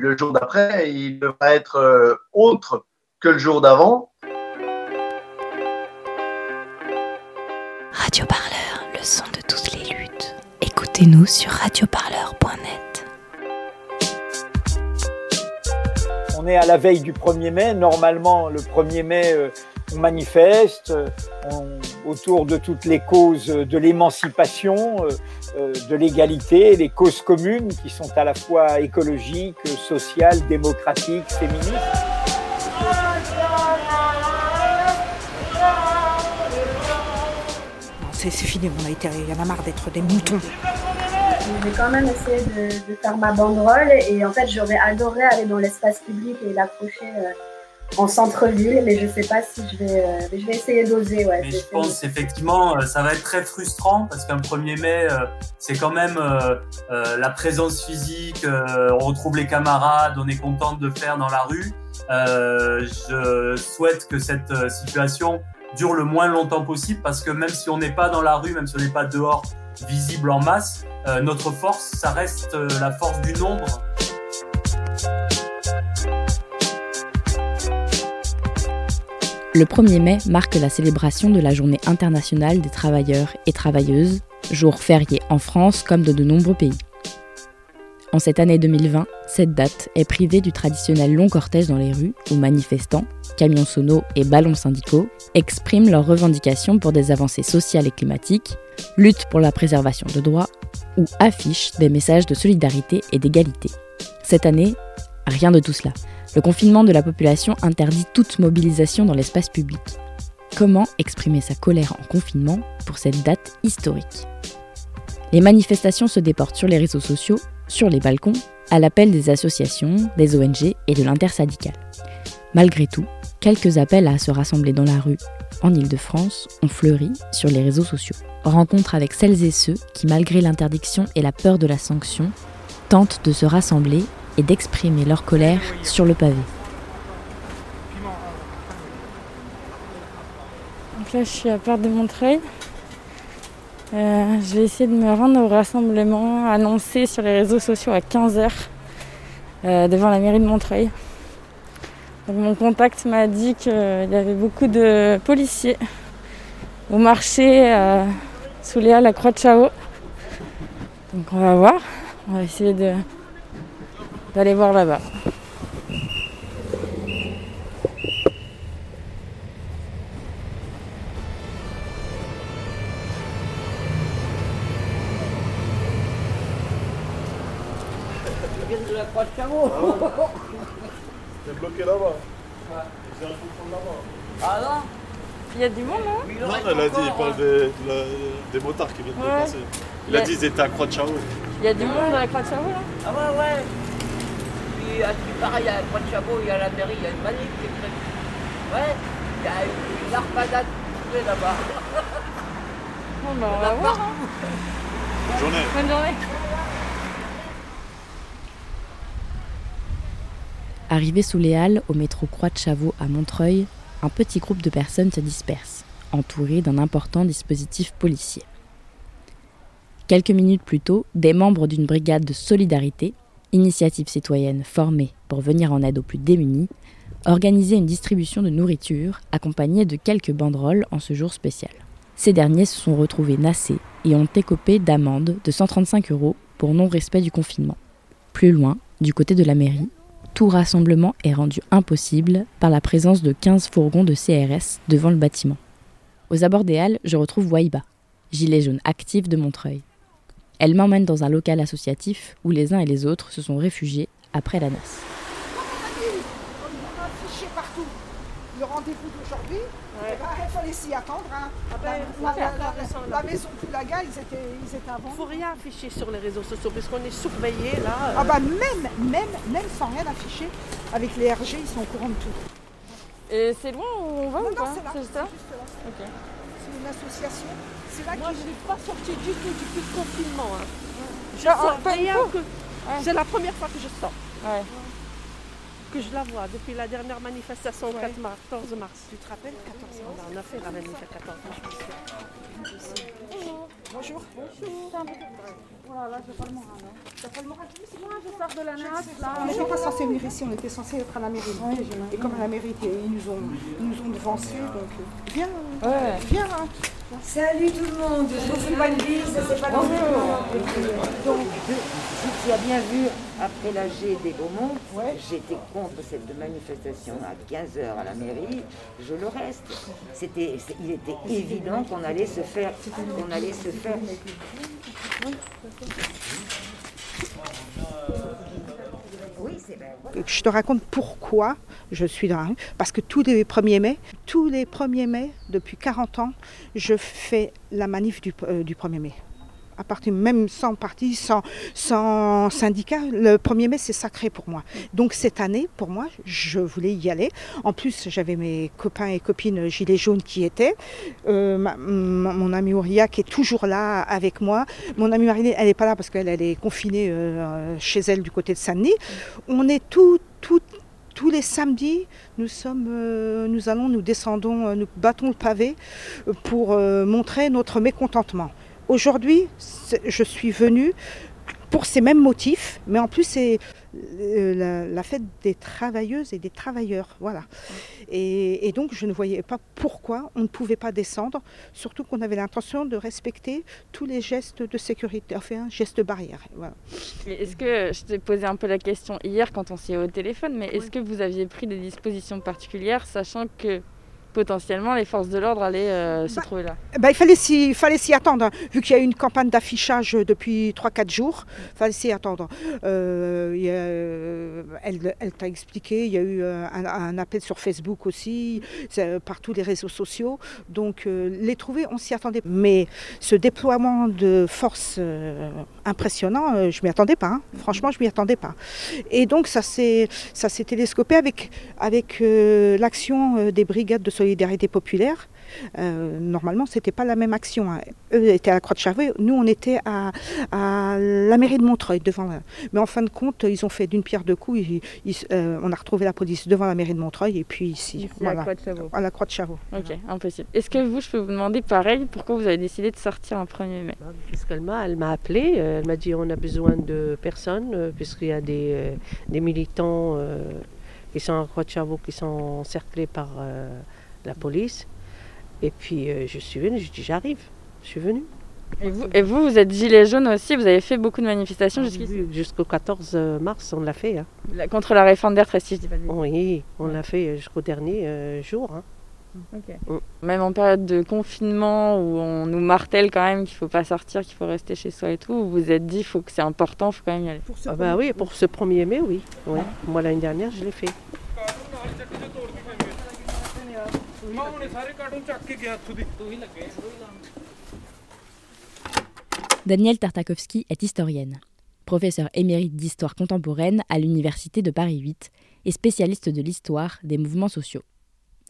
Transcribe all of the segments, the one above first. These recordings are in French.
le jour d'après, il devra être euh, autre que le jour d'avant. Radio Parleur, le son de toutes les luttes. Écoutez-nous sur radioparleur.net. On est à la veille du 1er mai. Normalement, le 1er mai, euh, on manifeste euh, on- autour de toutes les causes de l'émancipation, euh, euh, de l'égalité, les causes communes qui sont à la fois écologiques, sociales, démocratiques, féministes. Non, C'est c'est fini, on a été, il y en a marre d'être des moutons. J'ai quand même essayé de, de faire ma banderole et en fait j'aurais adoré aller dans l'espace public et l'accrocher euh, en centre-ville, mais je sais pas si je vais, euh, je vais essayer d'oser. Ouais, Mais je pense effectivement, euh, ça va être très frustrant parce qu'un 1er mai, euh, c'est quand même euh, la présence physique, on retrouve les camarades, on est content de le faire dans la rue. Je souhaite que cette situation dure le moins longtemps possible parce que même si on n'est pas dans la rue, même si on n'est pas dehors visible en masse, notre force, ça reste la force du nombre. Le 1er mai marque la célébration de la Journée internationale des travailleurs et travailleuses, jour férié en France comme dans de nombreux pays. En cette année 2020, cette date est privée du traditionnel long cortège dans les rues où manifestants, camions sonos et ballons syndicaux expriment leurs revendications pour des avancées sociales et climatiques, luttent pour la préservation de droits ou affichent des messages de solidarité et d'égalité. Cette année, rien de tout cela. Le confinement de la population interdit toute mobilisation dans l'espace public. Comment exprimer sa colère en confinement pour cette date historique? Les manifestations se déportent sur les réseaux sociaux, sur les balcons, à l'appel des associations, des ONG et de l'intersyndical. Malgré tout, quelques appels à se rassembler dans la rue en Ile-de-France ont fleuri sur les réseaux sociaux. Rencontre avec celles et ceux qui, malgré l'interdiction et la peur de la sanction, tentent de se rassembler et d'exprimer leur colère sur le pavé. Donc là, je suis à Porte de Montreuil. Euh, je vais essayer de me rendre au rassemblement annoncé sur les réseaux sociaux à 15h devant la mairie de Montreuil. Mon contact m'a dit qu'il y avait beaucoup de policiers au marché euh, sous les halles à Croix de Chao. Donc on va voir. On va essayer de- d'aller voir là-bas. T'es bloqué là-bas. J'ai un là-bas. Il y a du monde, hein Non, elle a dit, il parle des, de la- des motards qui viennent de Ouais. passer. Il a Ouais. dit ils étaient à Croix de Chao. Il y a du monde à la Croix de Chao, là Ah ouais, ouais. Puis, à ce qui paraît, il y a Croix de Chabot, il y a la mairie, il y a une manif qui est prévue. Ouais, il y a une armada de là-bas. Bon, bah, on va voir. hein. Bonne journée. Bonne journée. Arrivé sous les Halles, au métro Croix de Chavaux à Montreuil, un petit groupe de personnes se disperse, entouré d'un important dispositif policier. Quelques minutes plus tôt, des membres d'une brigade de solidarité, initiative citoyenne formée pour venir en aide aux plus démunis, organisaient une distribution de nourriture accompagnée de quelques banderoles en ce jour spécial. Ces derniers se sont retrouvés nassés et ont écopé d'amendes de 135 euros pour non-respect du confinement. Plus loin, du côté de la mairie, tout rassemblement est rendu impossible par la présence de 15 fourgons de CRS devant le bâtiment. Aux abords des Halles, je retrouve Waïba, gilet jaune actif de Montreuil. Elle m'emmène dans un local associatif où les uns et les autres se sont réfugiés après la nasse. On a affiché partout le rendez-vous d'aujourd'hui. Il fallait s'y attendre. hein. la, la- la- la- la maison Poulaga, ils étaient, ils étaient avant. Il faut rien afficher sur les réseaux sociaux parce qu'on est surveillé là. Ah bah même, même, même sans rien afficher, avec les RG, ils sont au courant de tout. Et c'est loin où on va Non, ou non, pas c'est là, C'est juste là. C'est une association. C'est là Moi, qu'ils je suis pas sortie du tout depuis le confinement. hein. Je Ah, sors rien que. C'est la première fois que je sors. Ouais. que je la vois depuis la dernière manifestation le 4 mars, 14 mars. Tu te rappelles 14 mars? On a fait la manifestation 14 mars. Bonjour. Bonjour. Voilà, je pas le moral. T'as pas le moral Moi, je sors de la nasse, là. On n'était pas censé venir ici, on était censé être à la mairie. Et comme à la mairie, ils nous ont, ils nous ont devancés, donc euh, viens, Ouais. viens. Hein. Salut tout le monde, je suis Wendy, ça c'est pas Bonjour. Donc, si tu as bien vu, après l'AG des Beaumont, j'étais contre cette manifestation à 15h à la mairie, je le reste. C'était, il était évident qu'on allait se faire, qu'on allait se faire. Oui, c'est vrai. Je te raconte pourquoi je suis dans la rue. Parce que tous les 1er mai, tous les 1er mai, depuis 40 ans, je fais la manif du, euh, du 1er mai. À partir, même sans parti, sans, syndicat, le 1er mai, c'est sacré pour moi. Donc cette année, pour moi, je voulais y aller. En plus, j'avais mes copains et copines gilets jaunes qui étaient. Euh, mon amie Ouria qui est toujours là avec moi. Mon amie Marilyn, elle n'est pas là parce qu'elle elle est confinée euh, chez elle du côté de Saint-Denis. On est tous les samedis, nous, sommes, euh, nous allons, nous descendons, nous battons le pavé pour montrer notre mécontentement. Aujourd'hui, je suis venue pour ces mêmes motifs, mais en plus c'est euh, la, la fête des travailleuses et des travailleurs, voilà. Et, et donc je ne voyais pas pourquoi on ne pouvait pas descendre, surtout qu'on avait l'intention de respecter tous les gestes de sécurité, enfin un geste barrière, voilà. Est-ce que je t'ai posé un peu la question hier quand on s'est eu au téléphone, mais est-ce que vous aviez pris des dispositions particulières, sachant que potentiellement les forces de l'ordre allaient euh, se Bah, trouver là Ben, il fallait s'y, fallait s'y attendre, hein. vu qu'il y a eu une campagne d'affichage depuis 3-4 jours. Il fallait s'y attendre. Euh, a, euh, elle elle t'a expliqué, il y a eu un, un appel sur Facebook aussi, par tous les réseaux sociaux. Donc euh, les trouver, on s'y attendait. Mais ce déploiement de force euh, impressionnant, je m'y attendais pas. hein. Franchement, je m'y attendais pas. Et donc ça s'est, ça s'est télescopé avec, avec l'action des brigades de solidarité populaire. Euh, normalement, c'était pas la même action. hein. Eux étaient à la Croix de Charvet, nous on était à, à la mairie de Montreuil devant. la- Mais en fin de compte, ils ont fait d'une pierre deux coups. Ils- ils- euh, on a retrouvé la police devant la mairie de Montreuil et puis ici, Ici, à la Croix de à la Croix de. Ok, impossible. Est-ce que vous, je peux vous demander pareil, pourquoi vous avez décidé de sortir un 1er mai? Puisqu'elle m'a, elle m'a appelé, euh, elle m'a dit on a besoin de personnes, euh, puisqu'il y a des, euh, des militants euh, qui sont à Croix de Chavaux, qui sont encerclés par euh, la police. Et puis euh, je suis venue, je dis j'arrive, je suis venue. et vous, et vous, vous êtes gilet jaune aussi, vous avez fait beaucoup de manifestations jusqu'ici Jusqu'au 14 mars, on l'a fait. hein. La- contre la réforme des retraites, si je dis pas de bêtises. Oui, on l'a fait jusqu'au dernier euh, jour. hein. Ok. Mm. Même en période de confinement où on nous martèle quand même qu'il faut pas sortir, qu'il faut rester chez soi et tout, vous vous êtes dit faut que c'est important, faut quand même y aller. Ah bah oui, pour ce 1er mai, oui. oui. Moi l'année dernière, je l'ai fait. ਮੈਂ ਉਹਨੇ ਸਾਰੇ ਕਾਰਟੂਨ ਚੱਕ ਕੇ ਗਿਆ ਉੱਥੋਂ ਦੀ ਤੂੰ ਹੀ ਲੱਗੇ Danielle Tartakovsky est historienne, professeure émérite d'histoire contemporaine à l'Université de Paris 8 et spécialiste de l'histoire des mouvements sociaux.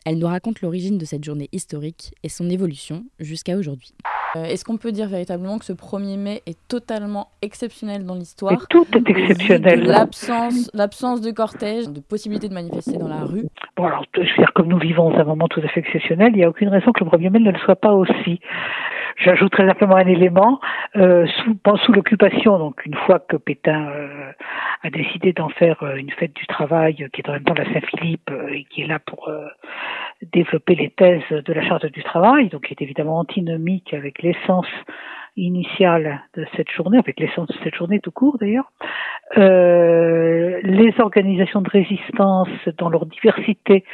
Elle nous raconte l'origine de cette journée historique et son évolution jusqu'à aujourd'hui. Euh, Est-ce qu'on peut dire véritablement que ce 1er mai est totalement exceptionnel dans l'histoire tout est exceptionnel. L'absence, l'absence de cortège, de possibilité de manifester dans la rue. Bon, alors, je veux dire, comme nous vivons un moment tout à fait exceptionnel, il n'y a aucune raison que le 1er mai ne le soit pas aussi. J'ajouterai simplement un élément, euh, sous, sous l'occupation, donc une fois que Pétain euh, a décidé d'en faire euh, une fête du travail, euh, qui est en même temps la Saint-Philippe, euh, et qui est là pour euh, développer les thèses de la charte du travail, donc qui est évidemment antinomique avec l'essence initiale de cette journée, avec l'essence de cette journée tout court d'ailleurs, euh, les organisations de résistance dans leur diversité,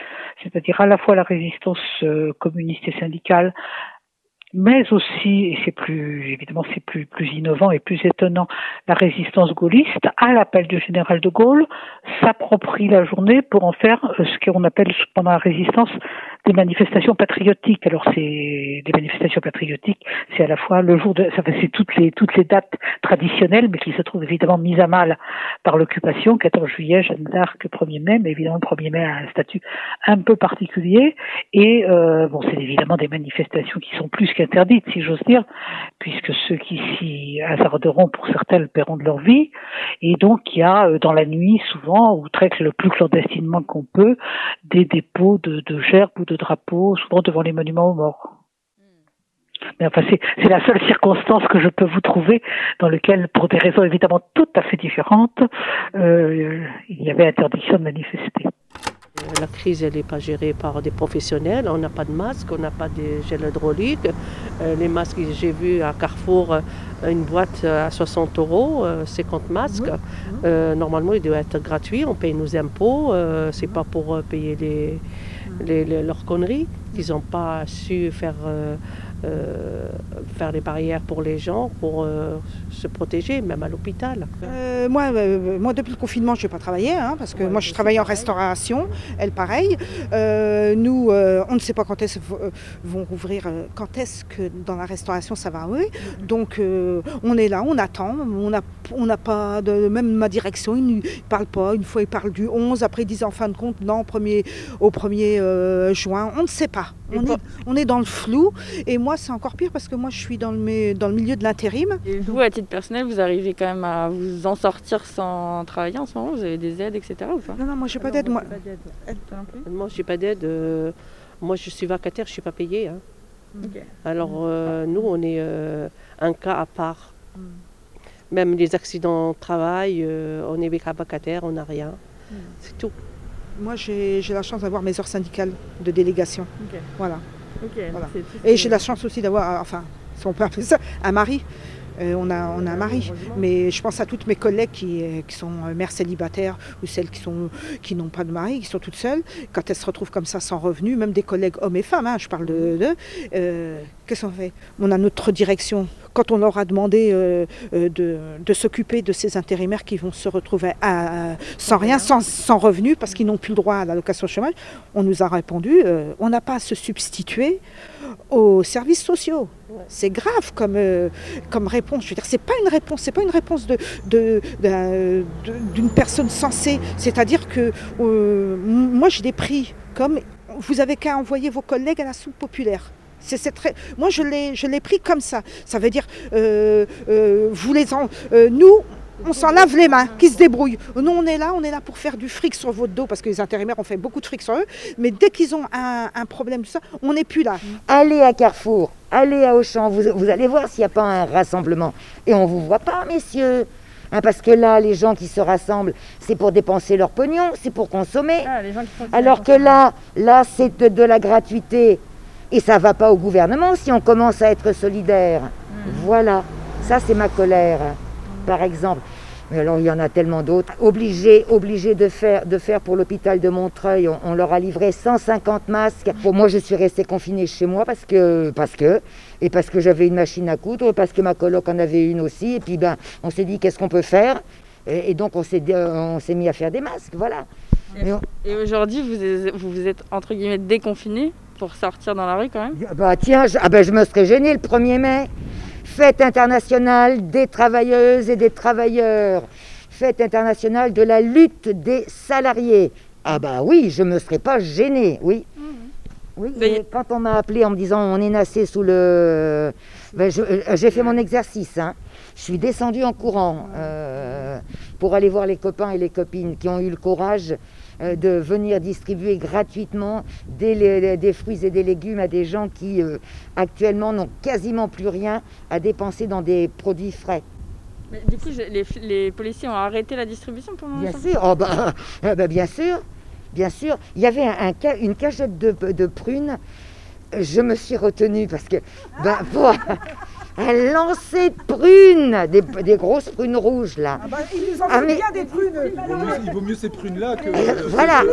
c'est-à-dire à la fois la résistance communiste et syndicale, mais aussi, et c'est plus, évidemment, c'est plus, plus innovant et plus étonnant, la résistance gaulliste, à l'appel du général de Gaulle, s'approprie la journée pour en faire euh, ce qu'on appelle pendant la résistance des manifestations patriotiques. Alors c'est des manifestations patriotiques, c'est à la fois le jour de, c'est toutes les toutes les dates traditionnelles, mais qui se trouvent évidemment mises à mal par l'occupation. 14 juillet, Jeanne d'Arc, 1er mai, mais évidemment le 1er mai a un statut un peu particulier. Et euh, bon, c'est évidemment des manifestations qui sont plus qu'interdites, si j'ose dire, puisque ceux qui s'y hasarderont, pour certains, le paieront de leur vie. Et donc, il y a euh, dans la nuit, souvent, ou très le plus clandestinement qu'on peut, des dépôts de, de gerbes ou de drapeaux, souvent devant les monuments aux morts. Mais enfin, c'est la seule circonstance que je peux vous trouver dans lequel, pour des raisons évidemment tout à fait différentes, euh, il y avait interdiction de manifester. La crise, elle n'est pas gérée par des professionnels. On n'a pas de masque, on n'a pas de gel hydraulique. Euh, les masques, j'ai vu à Carrefour euh, une boîte à 60 euros, 50 masques. normalement, il doit être gratuit. On paye nos impôts. c'est pas pour payer les, leurs conneries. Ils n'ont pas su faire euh, faire des barrières pour les gens, pour euh, se protéger, même à l'hôpital. Euh, moi, moi, depuis le confinement, je n'ai pas travaillé, hein, parce que moi, je travaille en restauration, elle pareil. nous, on ne sait pas quand est-ce vont rouvrir, quand est-ce que dans la restauration ça va oui. Donc, on est là, on attend, on n'a on pas de. Même ma direction, ils ne parlent pas. Une fois, ils parlent du 11, après, ils disent en fin de compte, non, premier, au 1er juin. On ne sait pas. On est, on est, dans le flou. Et moi, c'est encore pire parce que moi, je suis dans le, dans le milieu de l'intérim. Et vous, à titre personnel, vous arrivez quand même à vous en sortir sans travailler en ce moment Vous avez des aides, etc. Ou pas? Non, non, moi, j'ai pas d'aide. Moi, moi j'ai pas d'aide. Euh, moi, je suis vacataire, je suis pas payée. Hein. Alors, euh, nous, on est euh, un cas à part. Hmm. Même les accidents de travail, on est vacataire, on n'a rien. Hmm. C'est tout. Moi, j'ai la chance d'avoir mes heures syndicales de délégation. Voilà. Et j'ai la chance aussi d'avoir, enfin, si on peut appeler ça, un mari. Euh, on, a, un mari. Mais je pense à toutes mes collègues qui, euh, sont euh, mères célibataires ou celles qui, sont, qui n'ont pas de mari, qui sont toutes seules. Quand elles se retrouvent comme ça sans revenu, même des collègues hommes et femmes, hein, je parle de. Qu'est-ce qu'on fait? On a notre direction. Quand on leur a demandé de, de s'occuper de ces intérimaires qui vont se retrouver sans rien, sans, sans revenu, parce qu'ils n'ont plus le droit à l'allocation chômage, on nous a répondu on n'a pas à se substituer aux services sociaux. C'est grave comme, euh, comme réponse. Je veux dire, c'est pas une réponse, c'est pas une réponse de, d'une personne sensée. C'est-à-dire que euh, moi, je l'ai pris comme vous avez qu'à envoyer vos collègues à la soupe populaire. C'est. Moi, je l'ai, je l'ai pris comme ça. Ça veut dire, euh, vous les en... nous, on s'en lave les mains, qui se débrouillent. Nous, on est là, on est là pour faire du fric sur votre dos, parce que les intérimaires ont fait beaucoup de fric sur eux. Mais dès qu'ils ont un, problème, tout ça, on n'est plus là. Allez à Carrefour, allez à Auchan, vous, vous allez voir s'il n'y a pas un rassemblement. Et on ne vous voit pas, messieurs. Hein, parce que là, les gens qui se rassemblent, c'est pour dépenser leur pognon, c'est pour consommer. Ah, Alors que là, là, c'est de, la gratuité. Et ça ne va pas au gouvernement si on commence à être solidaire. Hmm. Voilà, ça c'est ma colère par exemple. Mais alors il y en a tellement d'autres. Obligé, obligé de faire, de faire pour l'hôpital de Montreuil, on, leur a livré 150 masques. Pour moi, je suis restée confinée chez moi parce que, parce que, et parce que j'avais une machine à coudre, parce que ma coloc en avait une aussi. Et puis ben, on s'est dit qu'est-ce qu'on peut faire? Et, donc on s'est, on s'est mis à faire des masques, voilà. Et, aujourd'hui, vous, vous êtes entre guillemets déconfiné pour sortir dans la rue quand même? Bah tiens, je, ah ben, je me serais gêné le 1er mai. Fête internationale des travailleuses et des travailleurs. Fête internationale de la lutte des salariés. Ah bah oui, je ne me serais pas gênée, oui. Mhm. Oui, quand on m'a appelé en me disant on est nassé sous le... Ben, euh, j'ai fait mon exercice. Hein. Je suis descendue en courant euh, pour aller voir les copains et les copines qui ont eu le courage de venir distribuer gratuitement des, fruits et des légumes à des gens qui euh, actuellement n'ont quasiment plus rien à dépenser dans des produits frais. du coup, les, policiers ont arrêté la distribution pour Bien sûr, oh, bah, ah, bah, bien sûr, bien sûr. Il y avait un, une cagette de, de, prunes. Je me suis retenue parce que, bah, un lancer de prunes, des, grosses prunes rouges là. Ah bah, il nous en ah, bien des prunes. Il vaut mieux, ces prunes là que, voilà.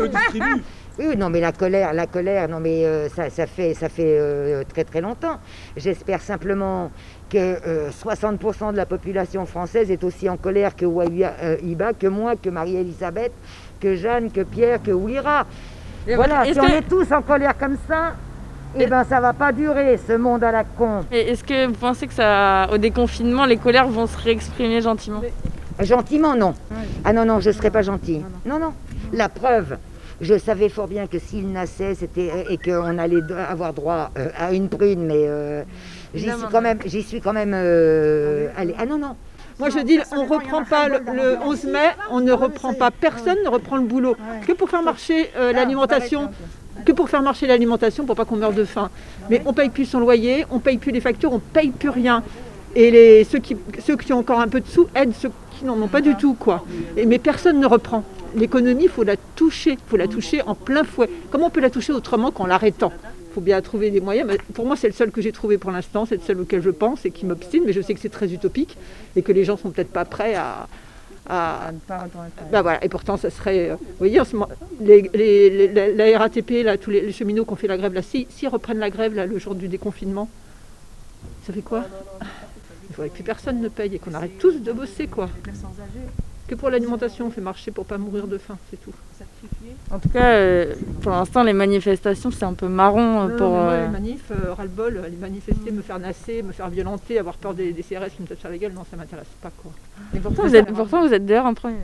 Oui, non, mais la colère, la colère, non, mais euh, ça, ça, fait, ça fait euh, très très longtemps. J'espère simplement que 60% euh, de la population française est aussi en colère que Iba, que moi, que Marie-Elisabeth, que Jeanne, que Pierre, que Ouira. Voilà, si on est tous en colère comme ça, eh bien, ça va pas durer, ce monde à la con. Et est-ce que vous pensez que ça, au déconfinement, les colères vont se réexprimer gentiment? Gentiment, non. Ah non, non, je ne serai pas gentille. Non, non. La preuve, Je savais fort bien que s'il naissait, c'était et qu'on allait avoir droit euh, à une prune, mais euh, j'y suis quand même, j'y suis quand même euh, allée. Ah non non. Moi je dis, on ne reprend pas le, le 11 mai, on ne reprend pas, personne ne reprend le boulot. Que pour faire marcher euh, l'alimentation, que pour faire marcher l'alimentation, pour pas qu'on meure de faim. Mais on paye plus son loyer, on paye plus les factures, on paye plus rien. Et ceux, qui, ont encore un peu de sous aident ceux qui n'en ont pas du tout. quoi. Et, mais personne ne reprend. L'économie, il faut la toucher, il faut la toucher en plein fouet. Comment on peut la toucher autrement qu'en l'arrêtant? Il faut bien trouver des moyens. Pour moi, c'est le seul que j'ai trouvé pour l'instant, c'est le seul auquel je pense et qui m'obstine, mais je sais que c'est très utopique et que les gens sont peut-être pas prêts à, à, bah voilà. Et pourtant, ça serait. euh, vous voyez, en ce moment, les, les- les- la, RATP, là, tous les, cheminots qui ont fait la grève, là, s'ils si, reprennent la grève là, le jour du déconfinement, ça fait quoi? Il faudrait que plus personne ne paye et qu'on arrête tous de bosser, quoi. Que pour l'alimentation, on fait marcher pour pas mourir de faim, c'est tout. En tout cas, euh, pour l'instant, les manifestations, c'est un peu marron euh, Non, pour. moi, euh, les manifs, euh, ras-le-bol, aller manifester, me faire nasser, me faire violenter, avoir peur des, des CRS qui me tapent sur la gueule, non, ça m'intéresse pas, quoi. Et pourtant, vous êtes, pourtant, vous êtes dehors en premier.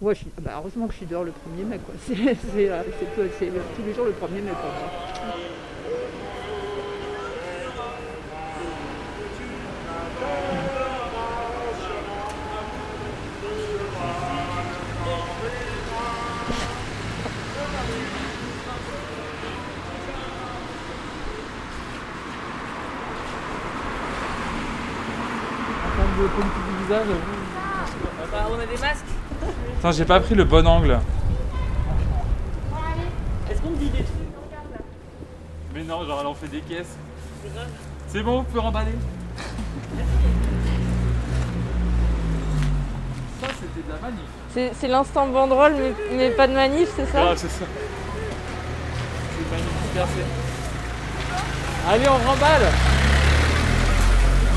Ouais, je suis- bah, heureusement que je suis dehors le 1er mai, quoi. C'est c'est, euh, c'est tout- c'est tous les jours le 1er mai pour moi. Visage, Bah, on a des masques. Attends, j'ai pas pris le bon angle. Est-ce qu'on me dit des trucs? Mais non, genre elle en fait des caisses. C'est bon, vous pouvez remballer. Ça, c'était de la manif. C'est c'est l'instant banderole, mais, mais pas de manif, c'est ça? Ah, c'est ça. C'est magnifique, percé. Allez, on remballe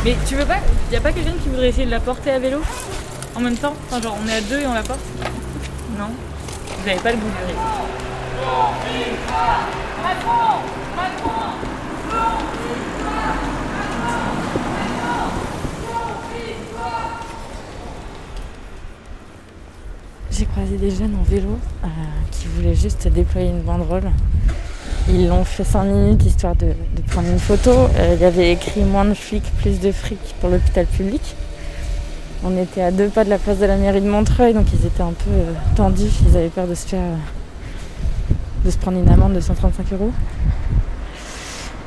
Mais tu veux pas Y a pas quelqu'un qui voudrait essayer de la porter à vélo En même temps? Enfin, genre, on est à deux et on la porte? Non? Vous avez pas le goût du risque. J'ai croisé des jeunes en vélo euh, qui voulaient juste déployer une banderole. Ils l'ont fait 5 minutes histoire de, prendre une photo. Euh, Il y avait écrit moins de flics, plus de fric pour l'hôpital public. On était à deux pas de la place de la mairie de Montreuil, donc ils étaient un peu euh, tendus. Ils avaient peur de se faire, euh, de se prendre une amende de 135 euros.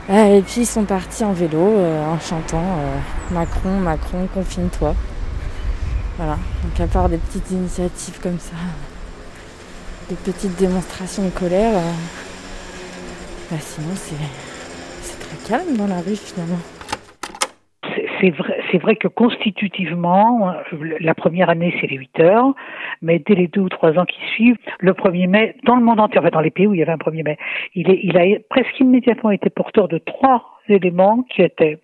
Et puis ils sont partis en vélo en chantant Macron, Macron, confine-toi. Voilà, donc à part des petites initiatives comme ça, des petites démonstrations de colère, sinon c'est très calme dans la rue finalement. C'est- vrai, vrai que constitutivement, la première année, c'est les 8 heures, mais dès les deux ou trois ans qui suivent, le 1er mai, dans le monde entier, enfin dans les pays où il y avait un 1er mai, il, est, il a presque immédiatement été porteur de trois éléments qui étaient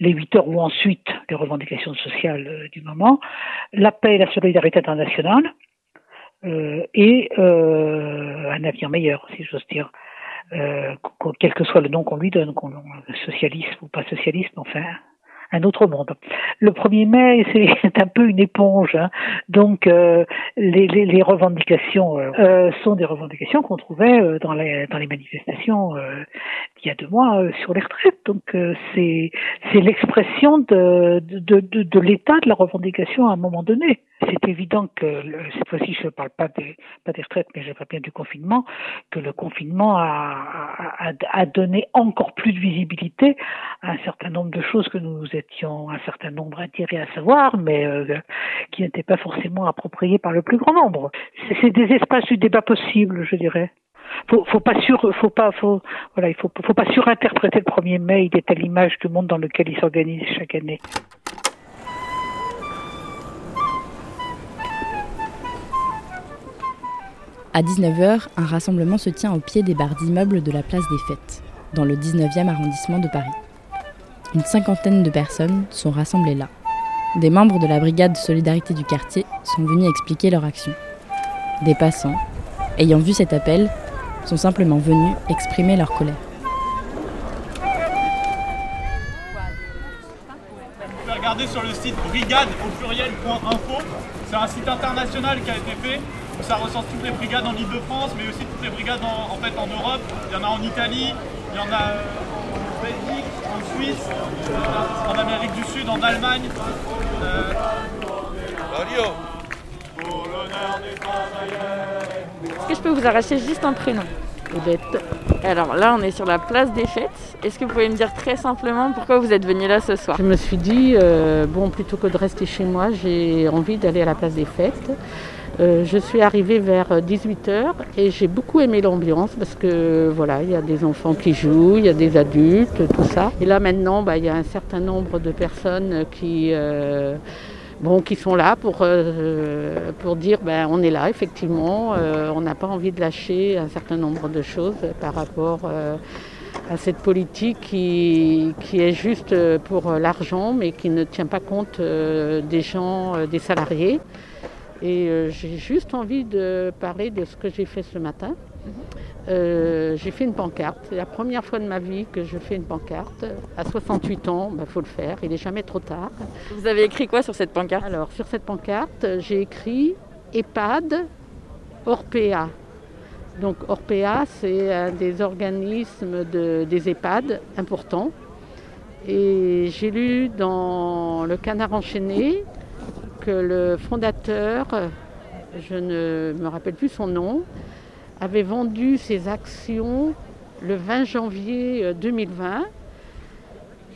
les 8 heures ou ensuite les revendications sociales euh, du moment, la paix et la solidarité internationale, euh, et euh, un avenir meilleur, si j'ose dire. Euh, qu- quel que soit le nom qu'on lui donne, qu'on socialisme ou pas socialisme, enfin un autre monde. Le 1er mai, c'est un peu une éponge, hein. donc euh, les, les, les revendications euh, euh, sont des revendications qu'on trouvait euh, dans les dans les manifestations euh, il y a deux mois euh, sur les retraites. Donc c'est c'est l'expression de de, de, de l'état de la revendication à un moment donné. C'est évident que cette fois-ci, je ne parle pas des pas des retraites, mais je parle bien du confinement, que le confinement a, a, a- donné encore plus de visibilité à un certain nombre de choses que nous étions un certain nombre attirés à savoir, mais euh, qui n'étaient pas forcément appropriées par le plus grand nombre. C'est c'est des espaces du débat possible, je dirais. Faut, faut pas sur, faut pas, faut, voilà, il faut, faut pas surinterpréter le 1er mai. Il est à l'image du monde dans lequel il s'organise chaque année. À 19h, un rassemblement se tient au pied des barres d'immeubles de la place des Fêtes, dans le 19e arrondissement de Paris. Une cinquantaine de personnes sont rassemblées là. Des membres de la brigade Solidarité du quartier sont venus expliquer leur action. Des passants, ayant vu cet appel, sont simplement venus exprimer leur colère. Vous sur le site brigade. C'est un site international qui a été fait ça recense toutes les brigades en Ile-de-France, mais aussi toutes les brigades en, en, fait, en Europe. Il y en a en Italie, il y en a en Belgique, en Suisse, euh, en Amérique du Sud, en Allemagne. Euh... Est-ce que je peux vous arracher juste un prénom alors là, on est sur la place des fêtes. Est-ce que vous pouvez me dire très simplement pourquoi vous êtes venu là ce soir Je me suis dit, euh, bon, plutôt que de rester chez moi, j'ai envie d'aller à la place des fêtes. Euh, je suis arrivée vers 18h et j'ai beaucoup aimé l'ambiance parce que voilà, il y a des enfants qui jouent, il y a des adultes, tout ça. Et là maintenant, bah, il y a un certain nombre de personnes qui... Euh, bon, qui sont là pour, euh, pour dire ben, on est là, effectivement, euh, on n'a pas envie de lâcher un certain nombre de choses par rapport euh, à cette politique qui, qui est juste pour l'argent, mais qui ne tient pas compte des gens, des salariés. Et j'ai juste envie de parler de ce que j'ai fait ce matin. Euh, j'ai fait une pancarte. C'est la première fois de ma vie que je fais une pancarte. À 68 ans, il bah, faut le faire. Il n'est jamais trop tard. Vous avez écrit quoi sur cette pancarte? Alors, sur cette pancarte, j'ai écrit EHPAD Orpea. Donc, Orpea, c'est un des organismes de, des EHPAD importants. Et j'ai lu dans Le Canard enchaîné le fondateur, je ne me rappelle plus son nom, avait vendu ses actions le 20 janvier 2020 euh,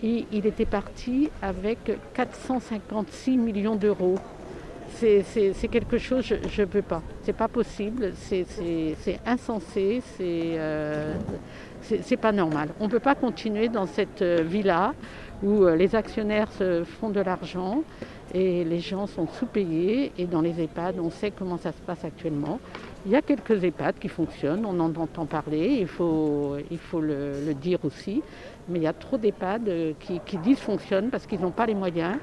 et il était parti avec 456 millions d'euros. C'est quelque chose, je ne peux pas. C'est pas possible, c'est insensé, euh, c'est pas normal. On ne peut pas continuer dans cette euh, vie-là où les actionnaires se font de l'argent et les gens sont sous-payés. Et dans les EHPAD, on sait comment ça se passe actuellement. Il y a quelques EHPAD qui fonctionnent, on en entend parler, il faut, il faut le, dire aussi. Mais il y a trop d'EHPAD euh, qui, dysfonctionnent parce qu'ils n'ont pas les moyens.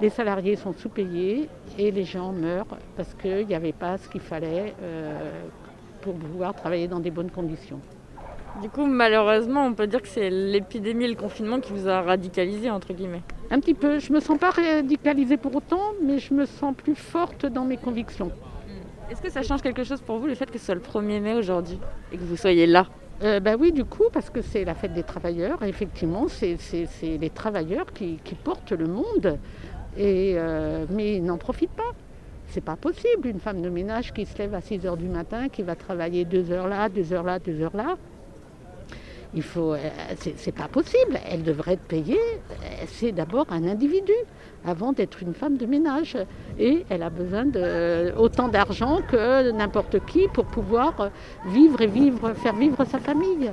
Les salariés sont sous-payés et les gens meurent parce qu'il n'y avait pas ce qu'il fallait euh, pour pouvoir travailler dans des bonnes conditions. Du coup, malheureusement, on peut dire que c'est l'épidémie, le confinement qui vous a radicalisé, entre guillemets. Un petit peu. Je ne me sens pas radicalisée pour autant, mais je me sens plus forte dans mes convictions. Est-ce que ça change quelque chose pour vous le fait que ce soit le 1er mai aujourd'hui et que vous soyez là? Euh, bah oui, du coup, parce que c'est la fête des travailleurs. effectivement, c'est les travailleurs qui, portent le monde. Et, euh, mais ils n'en profitent pas. C'est pas possible. Une femme de ménage qui se lève à 6 heures du matin, qui va travailler 2 heures là, 2 heures là, 2 heures là. Il faut, euh, c'est pas possible. Elle devrait être payée. C'est d'abord un individu avant d'être une femme de ménage. Et elle a besoin de autant d'argent que n'importe qui pour pouvoir vivre et vivre, faire vivre sa famille.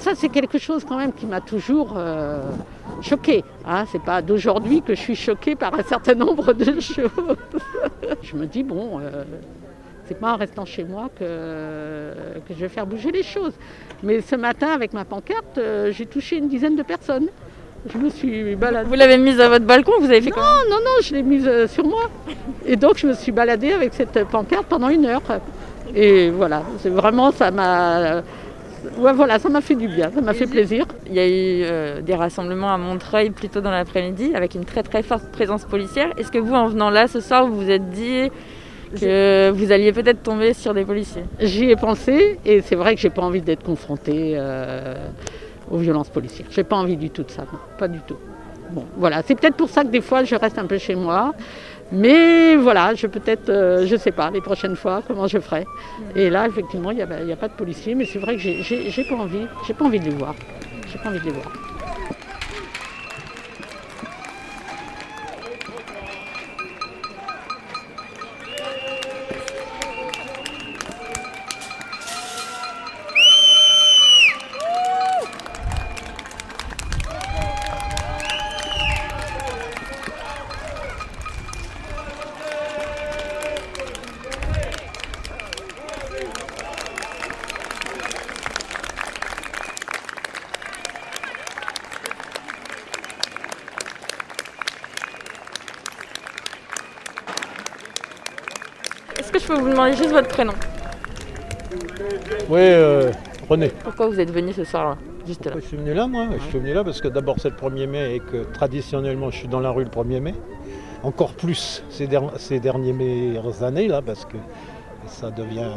Ça, c'est quelque chose quand même qui m'a toujours euh, choquée. Hein. C'est pas d'aujourd'hui que je suis choquée par un certain nombre de choses. je me dis, bon, euh, c'est pas en restant chez moi que, que, je vais faire bouger les choses. Mais ce matin, avec ma pancarte, euh, j'ai touché une dizaine de personnes. Je me suis baladée. Vous l'avez mise à votre balcon Vous avez fait Non, non, non, je l'ai mise euh, sur moi. Et donc je me suis baladée avec cette pancarte pendant une heure. Et voilà, c'est vraiment, ça m'a. Ouais, voilà, ça m'a fait du bien, ça m'a fait plaisir. Il y a eu euh, des rassemblements à Montreuil plutôt dans l'après-midi avec une très très forte présence policière. Est-ce que vous, en venant là ce soir, vous vous êtes dit que vous alliez peut-être tomber sur des policiers J'y ai pensé et c'est vrai que j'ai pas envie d'être confrontée. Euh, aux violences policières. J'ai pas envie du tout de ça, pas du tout. Bon, voilà, c'est peut-être pour ça que des fois je reste un peu chez moi. Mais voilà, je peut-être, euh, je sais pas, les prochaines fois, comment je ferai. Et là, effectivement, il n'y a, pas de policiers, mais c'est vrai que j'ai pas envie, j'ai pas envie de les voir. J'ai pas envie de les voir. Juste votre prénom Oui, euh, René. Pourquoi vous êtes venu ce soir-là Juste là. Je suis venu là, moi. Je suis venu là parce que d'abord c'est le 1er mai et que traditionnellement je suis dans la rue le 1er mai. Encore plus ces, dernières années, là, parce que Ça devient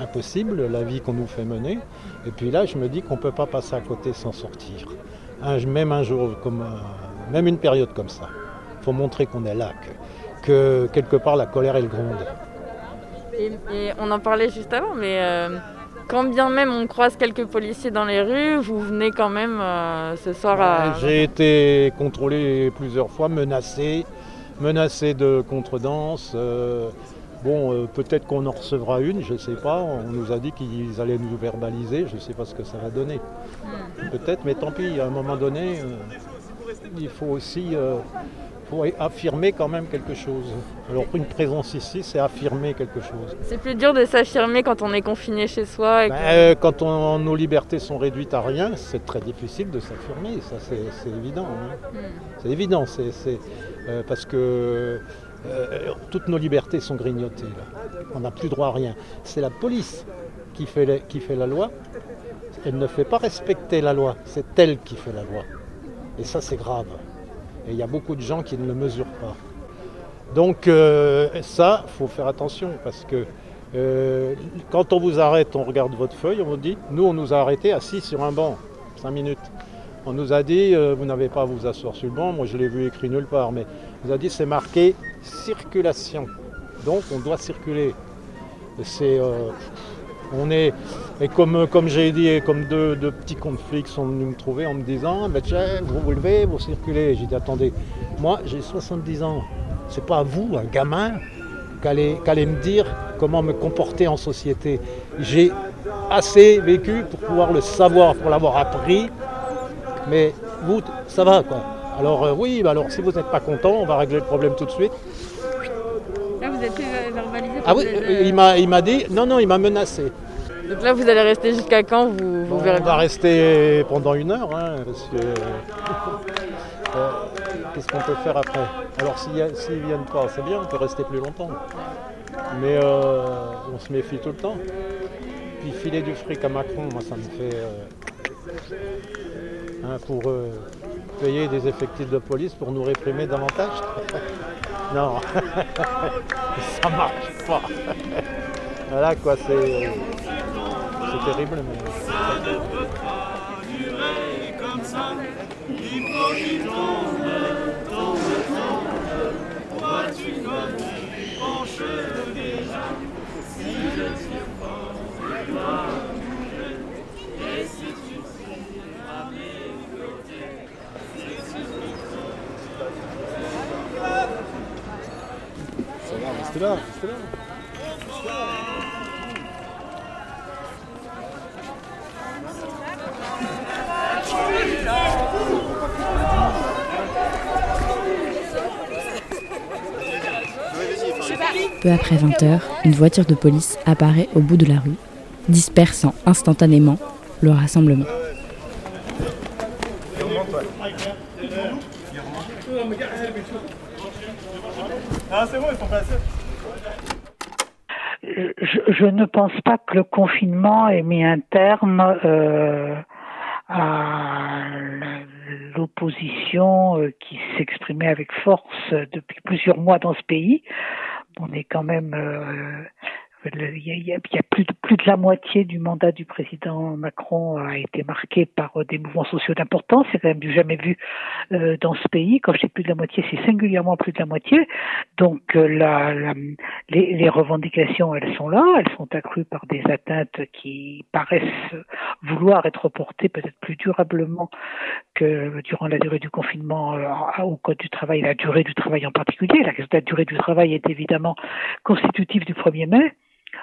impossible, la vie qu'on nous fait mener. Et puis là, je me dis qu'on ne peut pas passer à côté sans sortir. même un jour, comme, même une période comme ça. Il faut montrer qu'on est là, que, quelque part la colère, elle gronde. Et, on en parlait juste avant, mais euh, quand bien même on croise quelques policiers dans les rues, vous venez quand même euh, ce soir à... J'ai été contrôlé plusieurs fois, menacé, menacé de contredanse. Euh, bon, peut-être qu'on en recevra une, je ne sais pas. On nous a dit qu'ils allaient nous verbaliser, je ne sais pas ce que ça va donner. Hmm. Peut-être, mais tant pis, à un moment donné, il faut aussi affirmer quand même quelque chose. Alors une présence ici, c'est affirmer quelque chose. C'est plus dur de s'affirmer quand on est confiné chez soi. Ben, euh, quand nos libertés sont réduites à rien, c'est très difficile de s'affirmer, ça c'est évident. Hein. Hmm. C'est évident, c'est euh, parce que euh, toutes nos libertés sont grignotées. On n'a plus droit à rien. C'est la police qui fait, qui fait la loi. Elle ne fait pas respecter la loi, c'est elle qui fait la loi. Et ça c'est grave. Et il y a beaucoup de gens qui ne le mesurent pas. Donc euh, ça, il faut faire attention parce que euh, quand on vous arrête, on regarde votre feuille, on vous dit, nous on nous a arrêtés assis sur un banc, 5 minutes. On nous a dit, euh, vous n'avez pas à vous asseoir sur le banc, moi je l'ai vu écrit nulle part, mais on nous a dit c'est marqué circulation. Donc on doit circuler. C'est on est, et comme, comme j'ai dit, comme deux, petits conflits sont venus me trouver en me disant ben vous vous levez, vous circulez. J'ai dit attendez, moi j'ai 70 ans, c'est pas vous, un gamin, qu'allez allez me dire comment me comporter en société. J'ai assez vécu pour pouvoir le savoir, pour l'avoir appris, mais vous, ça va quoi. Alors euh, oui, bah alors si vous n'êtes pas content, on va régler le problème tout de suite. Là vous êtes verbalisé Ah oui, il m'a dit, non, non, il m'a menacé. Donc là, vous allez rester jusqu'à quand vous, vous verrez On va rester pendant une heure, hein, parce que euh, qu'est-ce qu'on peut faire après? Alors s'ils ne viennent pas, c'est bien, on peut rester plus longtemps. Mais euh, on se méfie tout le temps. Puis filer du fric à Macron, moi ça me fait euh, hein, pour payer des effectifs de police pour nous réprimer davantage. non, ça marche pas. voilà quoi, c'est c'est terrible. Ça ne peut pas durer comme ça. Il faut qu'il tombe, tombe, tombe. Vois-tu comme tu penches déjà Si je tire bouger. Et si tu à restez là, là. Peu après 20h, une voiture de police apparaît au bout de la rue, dispersant instantanément le rassemblement. Je, ne pense pas que le confinement ait mis un terme euh, à l'opposition euh, qui s'exprimait avec force depuis plusieurs mois dans ce pays on est quand même euh, il y a, plus, de, plus de la moitié du mandat du président Macron a été marqué par euh, des mouvements sociaux d'importance. C'est quand même du jamais vu euh, dans ce pays. Quand je dis plus de la moitié, c'est singulièrement plus de la moitié. Donc euh, les, revendications, elles sont là. Elles sont accrues par des atteintes qui paraissent vouloir être portées peut-être plus durablement que durant la durée du confinement au code du travail, la durée du travail en particulier. La la durée du travail est évidemment constitutive du 1er mai.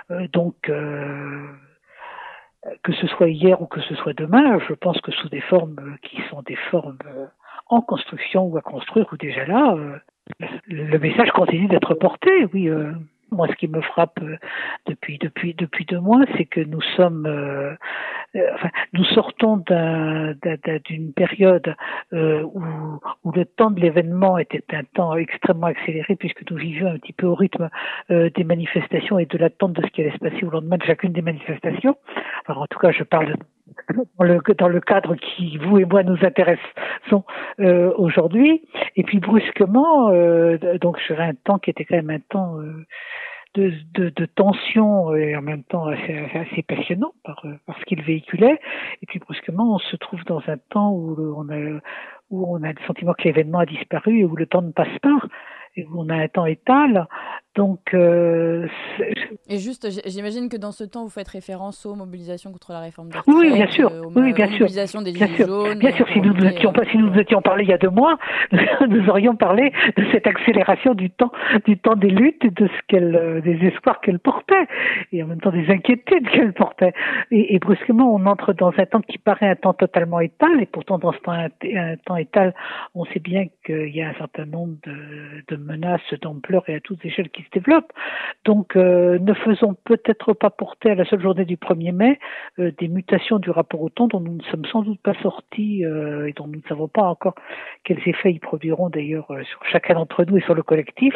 Euh, donc, euh, que ce soit hier ou que ce soit demain, je pense que sous des formes qui sont des formes euh, en construction ou à construire ou déjà là, le message continue d'être porté, oui. Moi, ce qui me frappe euh, depuis depuis depuis deux mois, c'est que nous sommes, euh, euh, enfin, nous sortons d'une période où, où le temps de l'événement était un temps extrêmement accéléré, puisque nous vivions un petit peu au rythme des manifestations et de l'attente de ce qui allait se passer au lendemain de chacune des manifestations. Alors, en tout cas, je parle dans le, cadre qui, vous et moi, nous intéresse euh, aujourd'hui. Et puis brusquement, euh, donc sur un temps qui était quand même un temps de, de, de tension et en même temps assez, assez passionnant par, par ce qu'il véhiculait. Et puis brusquement, on se trouve dans un temps où on a où on a le sentiment que l'événement a disparu et où le temps ne passe pas et où on a un temps étal. Donc, euh, et juste, j'imagine que dans ce temps, vous faites référence aux mobilisations contre la réforme des retraites, Oui, bien sûr. Aux, oui, bien aux sûr. mobilisations des bien Gilets sûr. jaunes. Bien sûr, si nous pour étions pas, si nous étions parlé il y a deux mois, nous aurions parlé de cette accélération du temps, du temps des luttes de ce qu'elle, des espoirs qu'elle portait et en même temps des inquiétudes qu'elle portait. Et, et, brusquement, on entre dans un temps qui paraît un temps totalement étal et pourtant dans ce temps, un, un temps étal, on sait bien qu'il y a un certain nombre de, de menaces d'ampleur et à toutes échelles qui se développent. Donc, euh, ne faisons peut-être pas porter à la seule journée du 1er mai euh, des mutations du rapport au temps dont nous ne sommes sans doute pas sortis euh, et dont nous ne savons pas encore quels effets ils produiront d'ailleurs sur chacun d'entre nous et sur le collectif,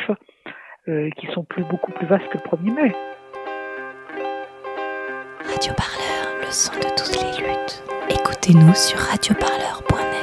qui sont beaucoup plus vastes que le 1er mai. Radio Parleur, le son de toutes les luttes. Écoutez-nous sur radioparleur.net.